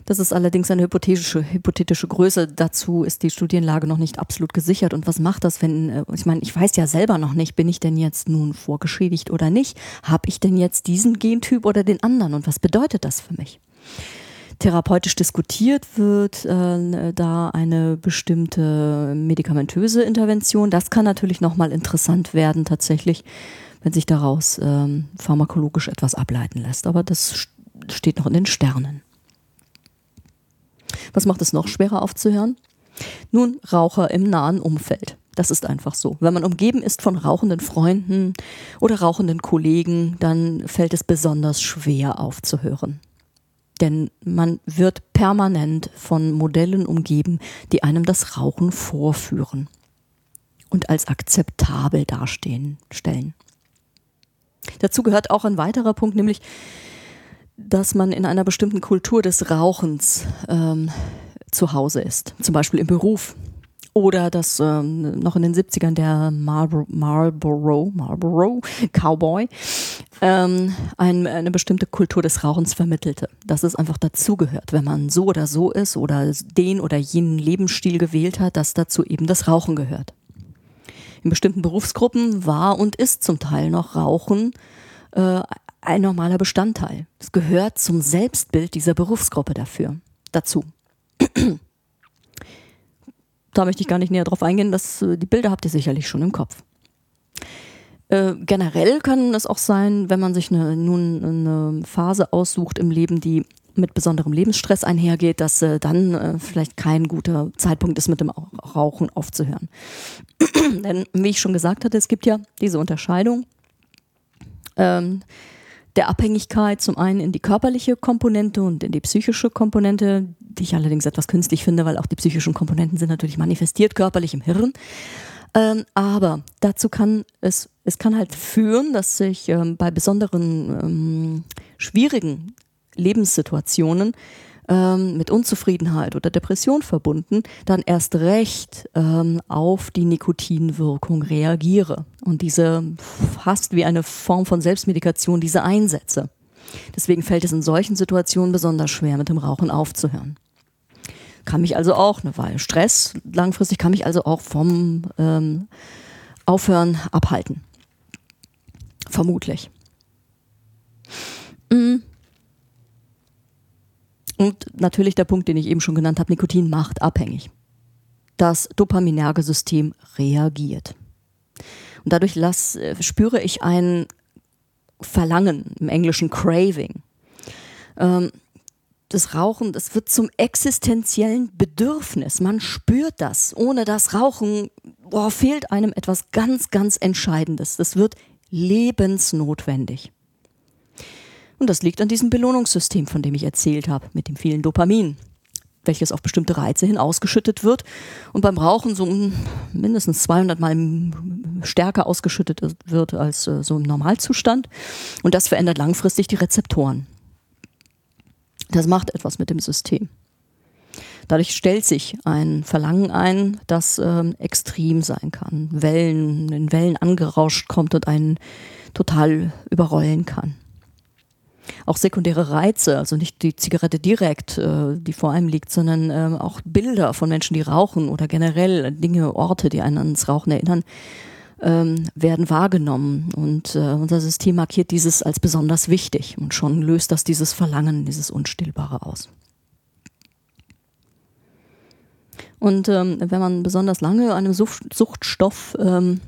Das ist allerdings eine hypothetische, hypothetische Größe. Dazu ist die Studienlage noch nicht absolut gesichert. Und was macht das, wenn, äh, ich meine, ich weiß ja selber noch nicht, bin ich denn jetzt nun vorgeschädigt oder nicht? Habe ich denn jetzt diesen Gentyp oder den anderen? Und was bedeutet das für mich? Therapeutisch diskutiert wird äh, da eine bestimmte medikamentöse Intervention. Das kann natürlich nochmal interessant werden, tatsächlich, wenn sich daraus ähm, pharmakologisch etwas ableiten lässt. Aber das steht noch in den Sternen. Was macht es noch schwerer aufzuhören? Nun, Raucher im nahen Umfeld. Das ist einfach so. Wenn man umgeben ist von rauchenden Freunden oder rauchenden Kollegen, dann fällt es besonders schwer aufzuhören. Denn man wird permanent von Modellen umgeben, die einem das Rauchen vorführen und als akzeptabel dastehen stellen. Dazu gehört auch ein weiterer Punkt, nämlich dass man in einer bestimmten Kultur des Rauchens ähm, zu Hause ist, zum Beispiel im Beruf. Oder dass ähm, noch in den 70ern der Marlboro, Marlboro, Cowboy ähm, ein, eine bestimmte Kultur des Rauchens vermittelte. Dass es einfach dazugehört, wenn man so oder so ist oder den oder jenen Lebensstil gewählt hat, dass dazu eben das Rauchen gehört. In bestimmten Berufsgruppen war und ist zum Teil noch Rauchen äh, ein normaler Bestandteil. Es gehört zum Selbstbild dieser Berufsgruppe dafür, dazu. da möchte ich gar nicht näher drauf eingehen, das, äh, die Bilder habt ihr sicherlich schon im Kopf. Äh, generell kann es auch sein, wenn man sich eine, nun eine Phase aussucht im Leben, die mit besonderem Lebensstress einhergeht, dass äh, dann äh, vielleicht kein guter Zeitpunkt ist, mit dem Rauchen aufzuhören. Denn wie ich schon gesagt hatte, es gibt ja diese Unterscheidung. Ähm, der Abhängigkeit zum einen in die körperliche Komponente und in die psychische Komponente, die ich allerdings etwas künstlich finde, weil auch die psychischen Komponenten sind natürlich manifestiert körperlich im Hirn. Ähm, aber dazu kann es, es kann halt führen, dass sich ähm, bei besonderen ähm, schwierigen Lebenssituationen ähm, mit Unzufriedenheit oder Depression verbunden, dann erst recht ähm, auf die Nikotinwirkung reagiere und diese fast wie eine Form von Selbstmedikation diese einsetze. Deswegen fällt es in solchen Situationen besonders schwer, mit dem Rauchen aufzuhören. Kann mich also auch eine Weile Stress langfristig kann mich also auch vom ähm, Aufhören abhalten. Vermutlich. Mhm. Und natürlich der Punkt, den ich eben schon genannt habe, Nikotin macht abhängig. Das dopaminerge System reagiert. Und dadurch lass, äh, spüre ich ein Verlangen, im Englischen Craving. Ähm, das Rauchen, das wird zum existenziellen Bedürfnis. Man spürt das. Ohne das Rauchen boah, fehlt einem etwas ganz, ganz Entscheidendes. Das wird lebensnotwendig. Und das liegt an diesem Belohnungssystem, von dem ich erzählt habe, mit dem vielen Dopamin, welches auf bestimmte Reize hin ausgeschüttet wird und beim Rauchen so mindestens 200 Mal stärker ausgeschüttet wird als äh, so im Normalzustand. Und das verändert langfristig die Rezeptoren. Das macht etwas mit dem System. Dadurch stellt sich ein Verlangen ein, das ähm, extrem sein kann, Wellen, in Wellen angerauscht kommt und einen total überrollen kann auch sekundäre Reize, also nicht die Zigarette direkt, äh, die vor einem liegt, sondern äh, auch Bilder von Menschen, die rauchen oder generell Dinge, Orte, die einen ans Rauchen erinnern, ähm, werden wahrgenommen. Und äh, unser System markiert dieses als besonders wichtig und schon löst das dieses Verlangen, dieses Unstillbare aus. Und ähm, wenn man besonders lange einem Sucht Suchtstoff ähm,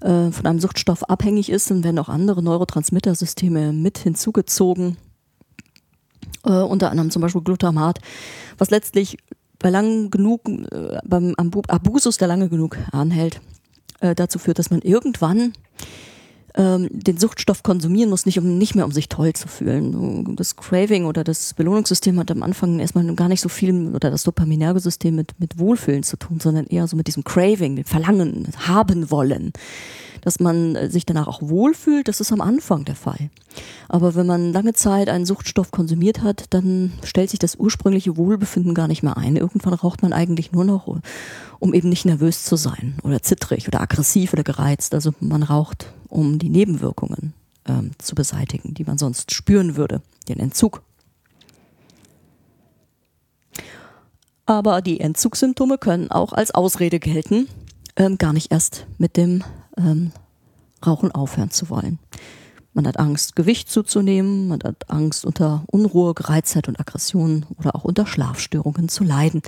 äh, von einem Suchtstoff abhängig ist, dann werden auch andere Neurotransmittersysteme mit hinzugezogen. Äh, unter anderem zum Beispiel Glutamat, was letztlich bei lang genug, äh, beim Abusus, der lange genug anhält, äh, dazu führt, dass man irgendwann ähm, den Suchtstoff konsumieren muss, nicht, um, nicht mehr um sich toll zu fühlen. Das Craving oder das Belohnungssystem hat am Anfang erstmal gar nicht so viel, oder das dopaminerge System mit, mit Wohlfühlen zu tun, sondern eher so mit diesem Craving, mit Verlangen, haben wollen dass man äh, sich danach auch wohlfühlt, das ist am Anfang der Fall. Aber wenn man lange Zeit einen Suchtstoff konsumiert hat, dann stellt sich das ursprüngliche Wohlbefinden gar nicht mehr ein. Irgendwann raucht man eigentlich nur noch, um eben nicht nervös zu sein oder zittrig oder aggressiv oder gereizt. Also man raucht, um die Nebenwirkungen ähm, zu beseitigen, die man sonst spüren würde, den Entzug. Aber die Entzugssymptome können auch als Ausrede gelten, ähm, gar nicht erst mit dem ähm, Rauchen aufhören zu wollen. Man hat Angst, Gewicht zuzunehmen, man hat Angst, unter Unruhe, Gereiztheit und Aggression oder auch unter Schlafstörungen zu leiden.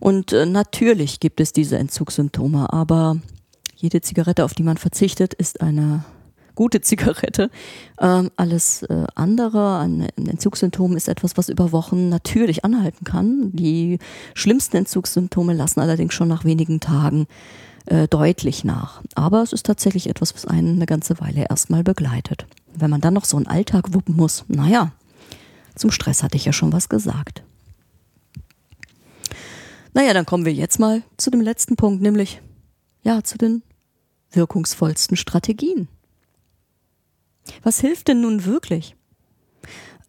Und äh, natürlich gibt es diese Entzugssymptome, aber jede Zigarette, auf die man verzichtet, ist eine gute Zigarette. Ähm, alles äh, andere an Entzugssymptomen ist etwas, was über Wochen natürlich anhalten kann. Die schlimmsten Entzugssymptome lassen allerdings schon nach wenigen Tagen äh, deutlich nach. Aber es ist tatsächlich etwas, was einen eine ganze Weile erstmal begleitet. Wenn man dann noch so einen Alltag wuppen muss, naja, zum Stress hatte ich ja schon was gesagt. Naja, dann kommen wir jetzt mal zu dem letzten Punkt, nämlich ja, zu den wirkungsvollsten Strategien. Was hilft denn nun wirklich?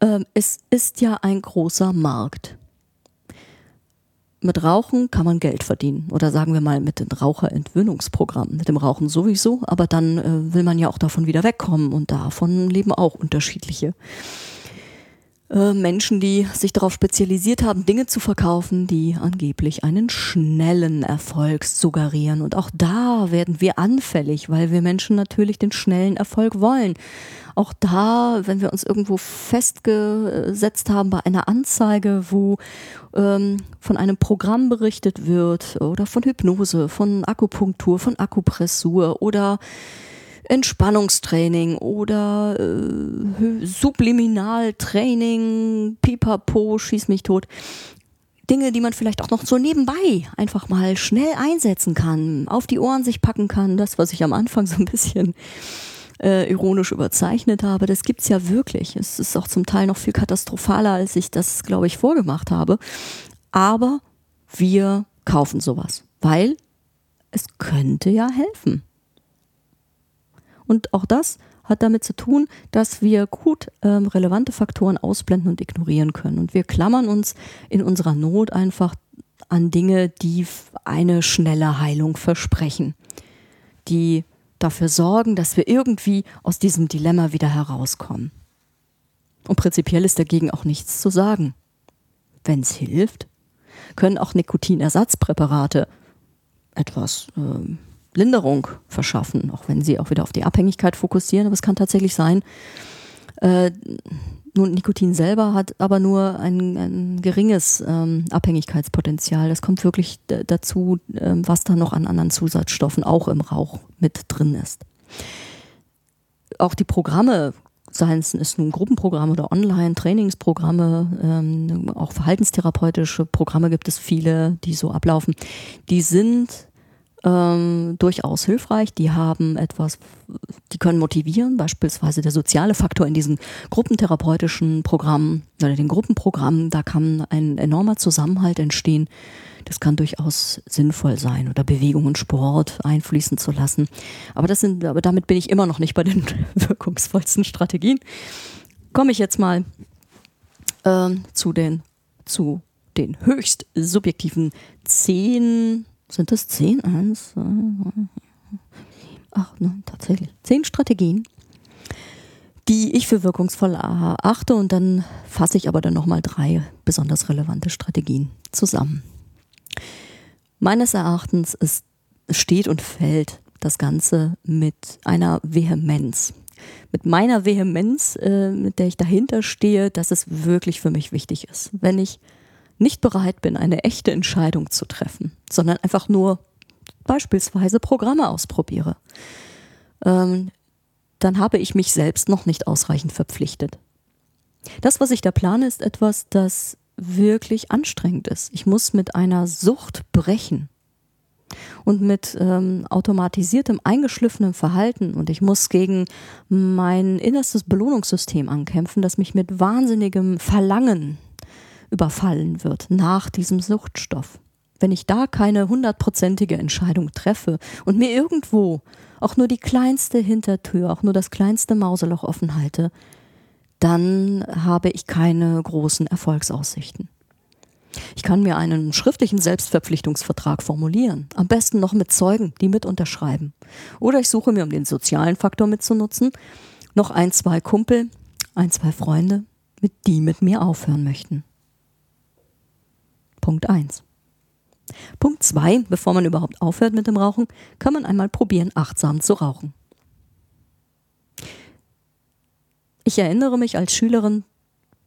Ähm, es ist ja ein großer Markt. Mit Rauchen kann man Geld verdienen. Oder sagen wir mal mit dem Raucherentwöhnungsprogramm. Mit dem Rauchen sowieso, aber dann äh, will man ja auch davon wieder wegkommen und davon leben auch unterschiedliche. Äh, Menschen, die sich darauf spezialisiert haben, Dinge zu verkaufen, die angeblich einen schnellen Erfolg suggerieren. Und auch da werden wir anfällig, weil wir Menschen natürlich den schnellen Erfolg wollen. Auch da, wenn wir uns irgendwo festgesetzt haben bei einer Anzeige, wo ähm, von einem Programm berichtet wird oder von Hypnose, von Akupunktur, von Akupressur oder Entspannungstraining oder äh, Subliminaltraining, Pipapo, schieß mich tot. Dinge, die man vielleicht auch noch so nebenbei einfach mal schnell einsetzen kann, auf die Ohren sich packen kann. Das, was ich am Anfang so ein bisschen äh, ironisch überzeichnet habe, das gibt's ja wirklich. Es ist auch zum Teil noch viel katastrophaler, als ich das, glaube ich, vorgemacht habe. Aber wir kaufen sowas, weil es könnte ja helfen. Und auch das hat damit zu tun, dass wir gut ähm, relevante Faktoren ausblenden und ignorieren können. Und wir klammern uns in unserer Not einfach an Dinge, die eine schnelle Heilung versprechen, die dafür sorgen, dass wir irgendwie aus diesem Dilemma wieder herauskommen. Und prinzipiell ist dagegen auch nichts zu sagen. Wenn es hilft, können auch Nikotinersatzpräparate etwas äh, Linderung verschaffen, auch wenn sie auch wieder auf die Abhängigkeit fokussieren. Aber es kann tatsächlich sein, äh, nun, Nikotin selber hat aber nur ein, ein geringes ähm, Abhängigkeitspotenzial. Das kommt wirklich dazu, ähm, was da noch an anderen Zusatzstoffen auch im Rauch mit drin ist. Auch die Programme, seien es nun Gruppenprogramme oder Online-Trainingsprogramme, ähm, auch verhaltenstherapeutische Programme gibt es viele, die so ablaufen, die sind ähm, durchaus hilfreich. Die haben etwas, die können motivieren, beispielsweise der soziale Faktor in diesen gruppentherapeutischen Programmen oder den Gruppenprogrammen, da kann ein enormer Zusammenhalt entstehen. Das kann durchaus sinnvoll sein oder Bewegung und Sport einfließen zu lassen. Aber das sind, aber damit bin ich immer noch nicht bei den wirkungsvollsten Strategien. Komme ich jetzt mal ähm, zu den zu den höchst subjektiven zehn sind das zehn? Eins, zwei, acht, tatsächlich. Zehn Strategien, die ich für wirkungsvoll erachte und dann fasse ich aber dann nochmal drei besonders relevante Strategien zusammen. Meines Erachtens ist, steht und fällt das Ganze mit einer Vehemenz. Mit meiner Vehemenz, äh, mit der ich dahinter stehe, dass es wirklich für mich wichtig ist. Wenn ich nicht bereit bin, eine echte Entscheidung zu treffen, sondern einfach nur beispielsweise Programme ausprobiere, ähm, dann habe ich mich selbst noch nicht ausreichend verpflichtet. Das, was ich da plane, ist etwas, das wirklich anstrengend ist. Ich muss mit einer Sucht brechen und mit ähm, automatisiertem, eingeschliffenem Verhalten und ich muss gegen mein innerstes Belohnungssystem ankämpfen, das mich mit wahnsinnigem Verlangen überfallen wird nach diesem Suchtstoff. Wenn ich da keine hundertprozentige Entscheidung treffe und mir irgendwo auch nur die kleinste Hintertür, auch nur das kleinste Mauseloch offen halte, dann habe ich keine großen Erfolgsaussichten. Ich kann mir einen schriftlichen Selbstverpflichtungsvertrag formulieren, am besten noch mit Zeugen, die mit unterschreiben. Oder ich suche mir, um den sozialen Faktor mitzunutzen, noch ein, zwei Kumpel, ein, zwei Freunde, mit die mit mir aufhören möchten. Punkt 1. Punkt zwei, bevor man überhaupt aufhört mit dem Rauchen, kann man einmal probieren, achtsam zu rauchen. Ich erinnere mich, als Schülerin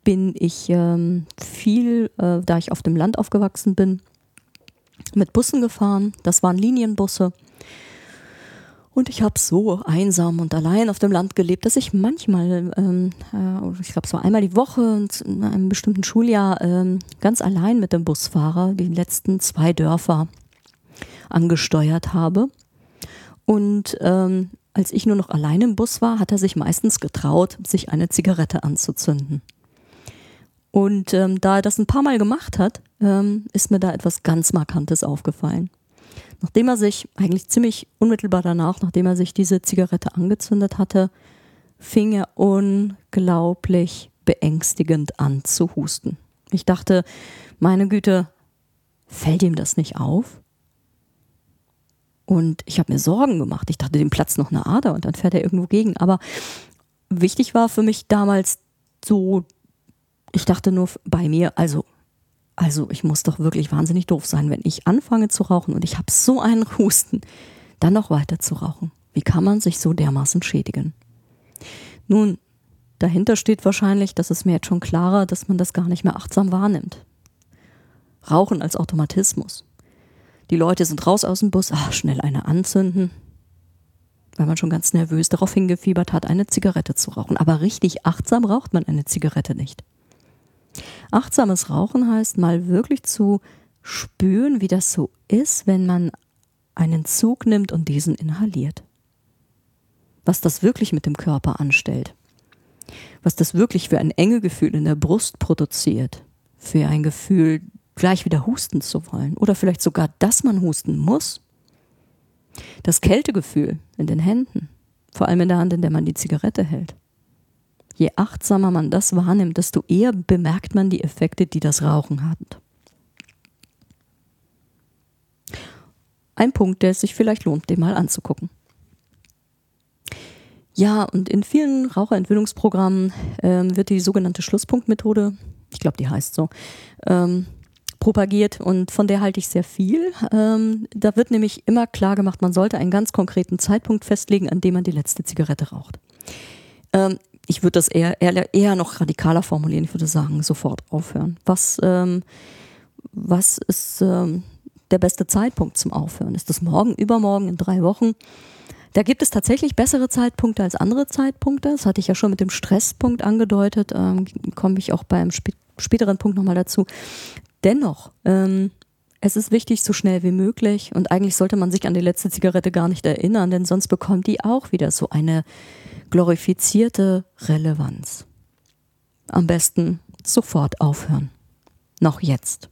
bin ich ähm, viel, äh, da ich auf dem Land aufgewachsen bin, mit Bussen gefahren. Das waren Linienbusse. Und ich habe so einsam und allein auf dem Land gelebt, dass ich manchmal, ähm, äh, ich glaube so einmal die Woche in einem bestimmten Schuljahr ähm, ganz allein mit dem Busfahrer die letzten zwei Dörfer angesteuert habe. Und ähm, als ich nur noch allein im Bus war, hat er sich meistens getraut, sich eine Zigarette anzuzünden. Und ähm, da er das ein paar Mal gemacht hat, ähm, ist mir da etwas ganz Markantes aufgefallen. Nachdem er sich eigentlich ziemlich unmittelbar danach, nachdem er sich diese Zigarette angezündet hatte, fing er unglaublich beängstigend an zu husten. Ich dachte, meine Güte, fällt ihm das nicht auf? Und ich habe mir Sorgen gemacht. Ich dachte, dem platzt noch eine Ader und dann fährt er irgendwo gegen. Aber wichtig war für mich damals so, ich dachte nur bei mir, also also ich muss doch wirklich wahnsinnig doof sein, wenn ich anfange zu rauchen und ich habe so einen Husten, dann noch weiter zu rauchen. Wie kann man sich so dermaßen schädigen? Nun, dahinter steht wahrscheinlich, das ist mir jetzt schon klarer, dass man das gar nicht mehr achtsam wahrnimmt. Rauchen als Automatismus. Die Leute sind raus aus dem Bus, ach, schnell eine anzünden, weil man schon ganz nervös darauf hingefiebert hat, eine Zigarette zu rauchen. Aber richtig achtsam raucht man eine Zigarette nicht. Achtsames Rauchen heißt mal wirklich zu spüren, wie das so ist, wenn man einen Zug nimmt und diesen inhaliert. Was das wirklich mit dem Körper anstellt. Was das wirklich für ein enge Gefühl in der Brust produziert. Für ein Gefühl, gleich wieder husten zu wollen. Oder vielleicht sogar, dass man husten muss. Das Kältegefühl in den Händen. Vor allem in der Hand, in der man die Zigarette hält je achtsamer man das wahrnimmt, desto eher bemerkt man die Effekte, die das Rauchen hat. Ein Punkt, der es sich vielleicht lohnt, den mal anzugucken. Ja, und in vielen Raucherentwöhnungsprogrammen ähm, wird die sogenannte Schlusspunktmethode, ich glaube, die heißt so, ähm, propagiert und von der halte ich sehr viel. Ähm, da wird nämlich immer klar gemacht, man sollte einen ganz konkreten Zeitpunkt festlegen, an dem man die letzte Zigarette raucht. Ähm, ich würde das eher, eher, eher noch radikaler formulieren. Ich würde sagen, sofort aufhören. Was, ähm, was ist ähm, der beste Zeitpunkt zum Aufhören? Ist das morgen, übermorgen, in drei Wochen? Da gibt es tatsächlich bessere Zeitpunkte als andere Zeitpunkte. Das hatte ich ja schon mit dem Stresspunkt angedeutet. Ähm, Komme ich auch beim sp späteren Punkt nochmal dazu. Dennoch, ähm, es ist wichtig, so schnell wie möglich. Und eigentlich sollte man sich an die letzte Zigarette gar nicht erinnern, denn sonst bekommt die auch wieder so eine glorifizierte Relevanz. Am besten sofort aufhören. Noch jetzt.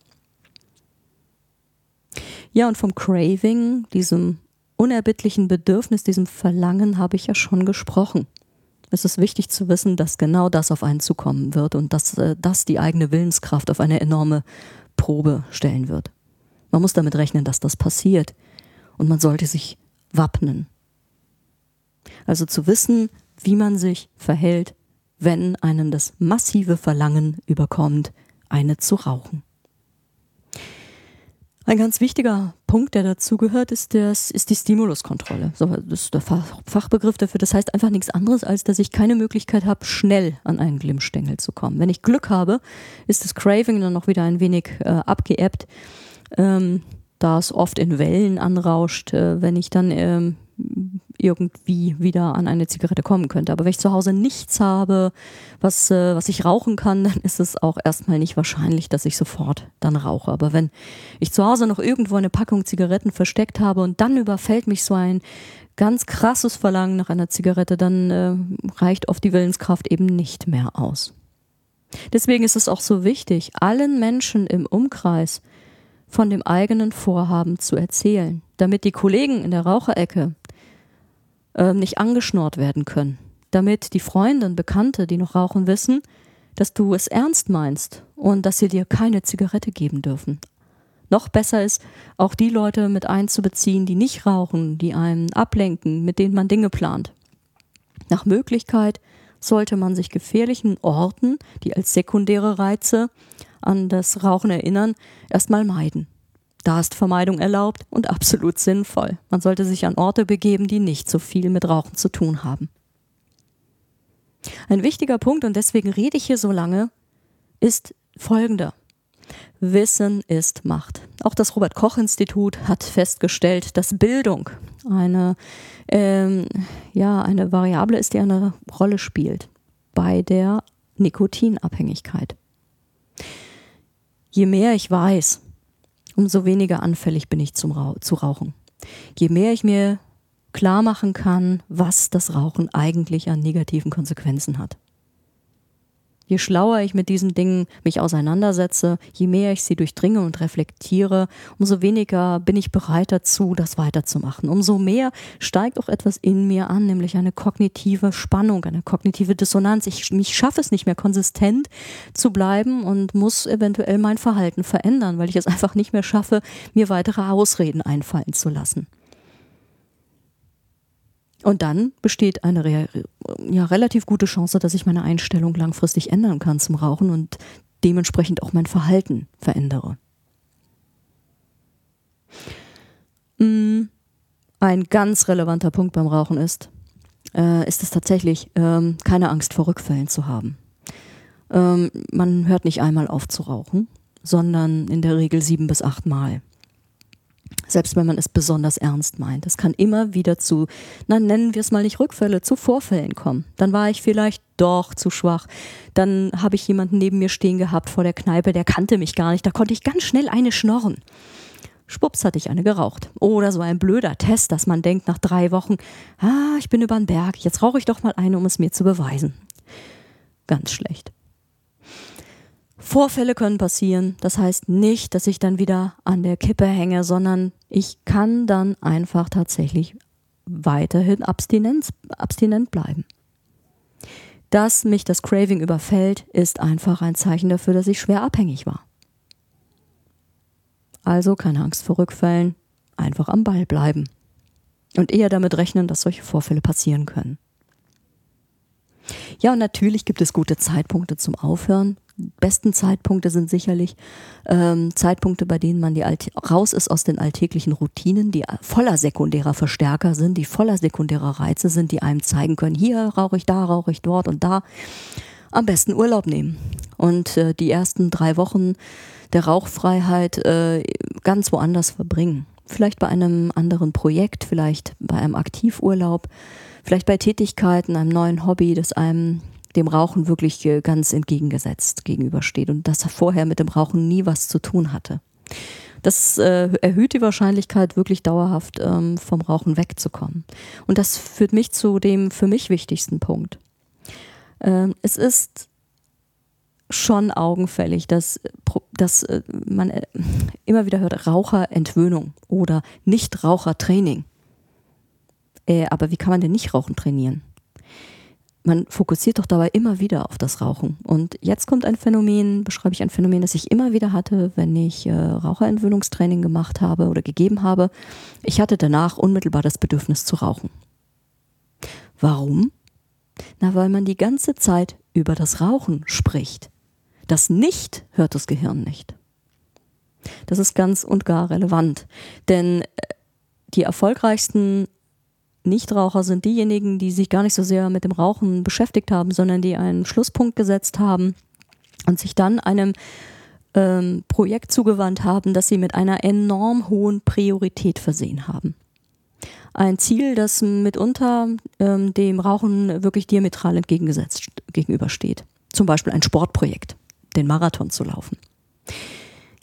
Ja, und vom Craving, diesem unerbittlichen Bedürfnis, diesem Verlangen habe ich ja schon gesprochen. Es ist wichtig zu wissen, dass genau das auf einen zukommen wird und dass äh, das die eigene Willenskraft auf eine enorme Probe stellen wird. Man muss damit rechnen, dass das passiert und man sollte sich wappnen. Also zu wissen, wie man sich verhält, wenn einen das massive Verlangen überkommt, eine zu rauchen. Ein ganz wichtiger Punkt, der dazu gehört, ist, das, ist die Stimuluskontrolle. Das ist der Fachbegriff dafür. Das heißt einfach nichts anderes, als dass ich keine Möglichkeit habe, schnell an einen Glimmstängel zu kommen. Wenn ich Glück habe, ist das Craving dann noch wieder ein wenig äh, abgeebbt, ähm, da es oft in Wellen anrauscht, äh, wenn ich dann ähm, irgendwie wieder an eine Zigarette kommen könnte. Aber wenn ich zu Hause nichts habe, was, äh, was ich rauchen kann, dann ist es auch erstmal nicht wahrscheinlich, dass ich sofort dann rauche. Aber wenn ich zu Hause noch irgendwo eine Packung Zigaretten versteckt habe und dann überfällt mich so ein ganz krasses Verlangen nach einer Zigarette, dann äh, reicht oft die Willenskraft eben nicht mehr aus. Deswegen ist es auch so wichtig, allen Menschen im Umkreis von dem eigenen Vorhaben zu erzählen, damit die Kollegen in der Raucherecke äh, nicht angeschnort werden können. Damit die Freunde und Bekannte, die noch rauchen, wissen, dass du es ernst meinst und dass sie dir keine Zigarette geben dürfen. Noch besser ist, auch die Leute mit einzubeziehen, die nicht rauchen, die einen ablenken, mit denen man Dinge plant. Nach Möglichkeit sollte man sich gefährlichen Orten, die als sekundäre Reize an das Rauchen erinnern, erstmal meiden. Da ist Vermeidung erlaubt und absolut sinnvoll. Man sollte sich an Orte begeben, die nicht so viel mit Rauchen zu tun haben. Ein wichtiger Punkt, und deswegen rede ich hier so lange, ist folgender. Wissen ist Macht. Auch das Robert Koch Institut hat festgestellt, dass Bildung eine, ähm, ja, eine Variable ist, die eine Rolle spielt bei der Nikotinabhängigkeit. Je mehr ich weiß, umso weniger anfällig bin ich zum Rauch, zu Rauchen. Je mehr ich mir klar machen kann, was das Rauchen eigentlich an negativen Konsequenzen hat. Je schlauer ich mit diesen Dingen mich auseinandersetze, je mehr ich sie durchdringe und reflektiere, umso weniger bin ich bereit dazu, das weiterzumachen. Umso mehr steigt auch etwas in mir an, nämlich eine kognitive Spannung, eine kognitive Dissonanz. Ich, ich schaffe es nicht mehr konsistent zu bleiben und muss eventuell mein Verhalten verändern, weil ich es einfach nicht mehr schaffe, mir weitere Ausreden einfallen zu lassen. Und dann besteht eine re ja, relativ gute Chance, dass ich meine Einstellung langfristig ändern kann zum Rauchen und dementsprechend auch mein Verhalten verändere. Mm, ein ganz relevanter Punkt beim Rauchen ist, äh, ist es tatsächlich, ähm, keine Angst vor Rückfällen zu haben. Ähm, man hört nicht einmal auf zu rauchen, sondern in der Regel sieben bis acht Mal selbst wenn man es besonders ernst meint. Es kann immer wieder zu, na nennen wir es mal nicht Rückfälle, zu Vorfällen kommen. Dann war ich vielleicht doch zu schwach. Dann habe ich jemanden neben mir stehen gehabt vor der Kneipe, der kannte mich gar nicht. Da konnte ich ganz schnell eine schnorren. Schwupps hatte ich eine geraucht. Oder so ein blöder Test, dass man denkt nach drei Wochen, ah, ich bin über den Berg, jetzt rauche ich doch mal eine, um es mir zu beweisen. Ganz schlecht. Vorfälle können passieren. Das heißt nicht, dass ich dann wieder an der Kippe hänge, sondern ich kann dann einfach tatsächlich weiterhin abstinent, abstinent bleiben. Dass mich das Craving überfällt, ist einfach ein Zeichen dafür, dass ich schwer abhängig war. Also keine Angst vor Rückfällen, einfach am Ball bleiben. Und eher damit rechnen, dass solche Vorfälle passieren können. Ja, und natürlich gibt es gute Zeitpunkte zum Aufhören besten Zeitpunkte sind sicherlich ähm, Zeitpunkte, bei denen man die raus ist aus den alltäglichen Routinen, die voller sekundärer Verstärker sind, die voller sekundärer Reize sind, die einem zeigen können, hier rauche ich, da rauche ich, dort und da. Am besten Urlaub nehmen und äh, die ersten drei Wochen der Rauchfreiheit äh, ganz woanders verbringen. Vielleicht bei einem anderen Projekt, vielleicht bei einem Aktivurlaub, vielleicht bei Tätigkeiten, einem neuen Hobby, das einem dem Rauchen wirklich äh, ganz entgegengesetzt gegenübersteht und das vorher mit dem Rauchen nie was zu tun hatte. Das äh, erhöht die Wahrscheinlichkeit, wirklich dauerhaft ähm, vom Rauchen wegzukommen. Und das führt mich zu dem für mich wichtigsten Punkt. Ähm, es ist schon augenfällig, dass, dass äh, man äh, immer wieder hört, Raucherentwöhnung oder Nichtrauchertraining. Äh, aber wie kann man denn nicht Rauchen trainieren? Man fokussiert doch dabei immer wieder auf das Rauchen. Und jetzt kommt ein Phänomen, beschreibe ich ein Phänomen, das ich immer wieder hatte, wenn ich äh, Raucherentwöhnungstraining gemacht habe oder gegeben habe. Ich hatte danach unmittelbar das Bedürfnis zu rauchen. Warum? Na, weil man die ganze Zeit über das Rauchen spricht. Das Nicht hört das Gehirn nicht. Das ist ganz und gar relevant, denn äh, die erfolgreichsten Nichtraucher sind diejenigen, die sich gar nicht so sehr mit dem Rauchen beschäftigt haben, sondern die einen Schlusspunkt gesetzt haben und sich dann einem ähm, Projekt zugewandt haben, das sie mit einer enorm hohen Priorität versehen haben. Ein Ziel, das mitunter ähm, dem Rauchen wirklich diametral entgegengesetzt gegenübersteht. Zum Beispiel ein Sportprojekt, den Marathon zu laufen.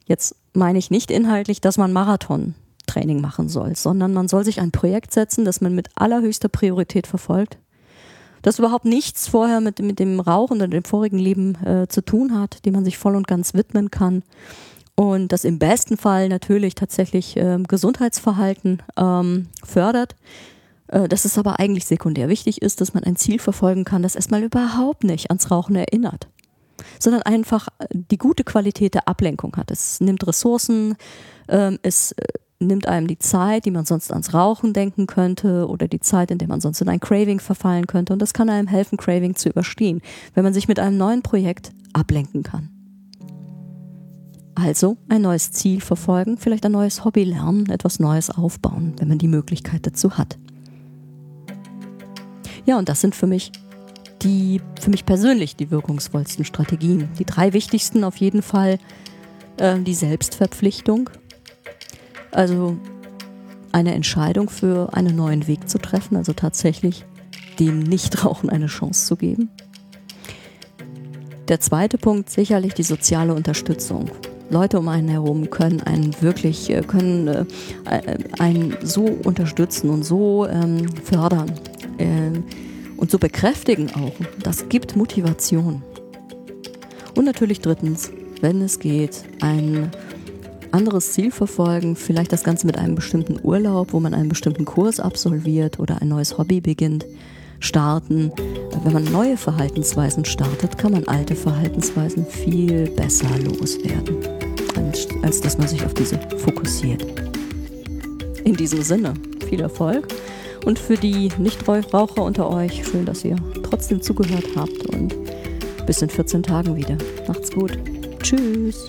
Jetzt meine ich nicht inhaltlich, dass man Marathon Training machen soll, sondern man soll sich ein Projekt setzen, das man mit allerhöchster Priorität verfolgt, das überhaupt nichts vorher mit, mit dem Rauchen oder dem vorigen Leben äh, zu tun hat, dem man sich voll und ganz widmen kann und das im besten Fall natürlich tatsächlich äh, Gesundheitsverhalten ähm, fördert. Äh, dass es aber eigentlich sekundär wichtig ist, dass man ein Ziel verfolgen kann, das erstmal überhaupt nicht ans Rauchen erinnert, sondern einfach äh, die gute Qualität der Ablenkung hat. Es nimmt Ressourcen, ähm, es äh, nimmt einem die Zeit, die man sonst ans Rauchen denken könnte oder die Zeit, in der man sonst in ein Craving verfallen könnte. Und das kann einem helfen, Craving zu überstehen, wenn man sich mit einem neuen Projekt ablenken kann. Also ein neues Ziel verfolgen, vielleicht ein neues Hobby lernen, etwas Neues aufbauen, wenn man die Möglichkeit dazu hat. Ja, und das sind für mich die, für mich persönlich die wirkungsvollsten Strategien. Die drei wichtigsten auf jeden Fall äh, die Selbstverpflichtung, also eine Entscheidung für einen neuen Weg zu treffen, also tatsächlich dem Nichtrauchen eine Chance zu geben. Der zweite Punkt sicherlich die soziale Unterstützung. Leute um einen herum können einen wirklich, äh, können äh, einen so unterstützen und so ähm, fördern äh, und so bekräftigen auch. Das gibt Motivation. Und natürlich drittens, wenn es geht, ein anderes Ziel verfolgen, vielleicht das Ganze mit einem bestimmten Urlaub, wo man einen bestimmten Kurs absolviert oder ein neues Hobby beginnt, starten. Wenn man neue Verhaltensweisen startet, kann man alte Verhaltensweisen viel besser loswerden, als, als dass man sich auf diese fokussiert. In diesem Sinne, viel Erfolg und für die Nichtraucher unter euch, schön, dass ihr trotzdem zugehört habt und bis in 14 Tagen wieder. Macht's gut. Tschüss.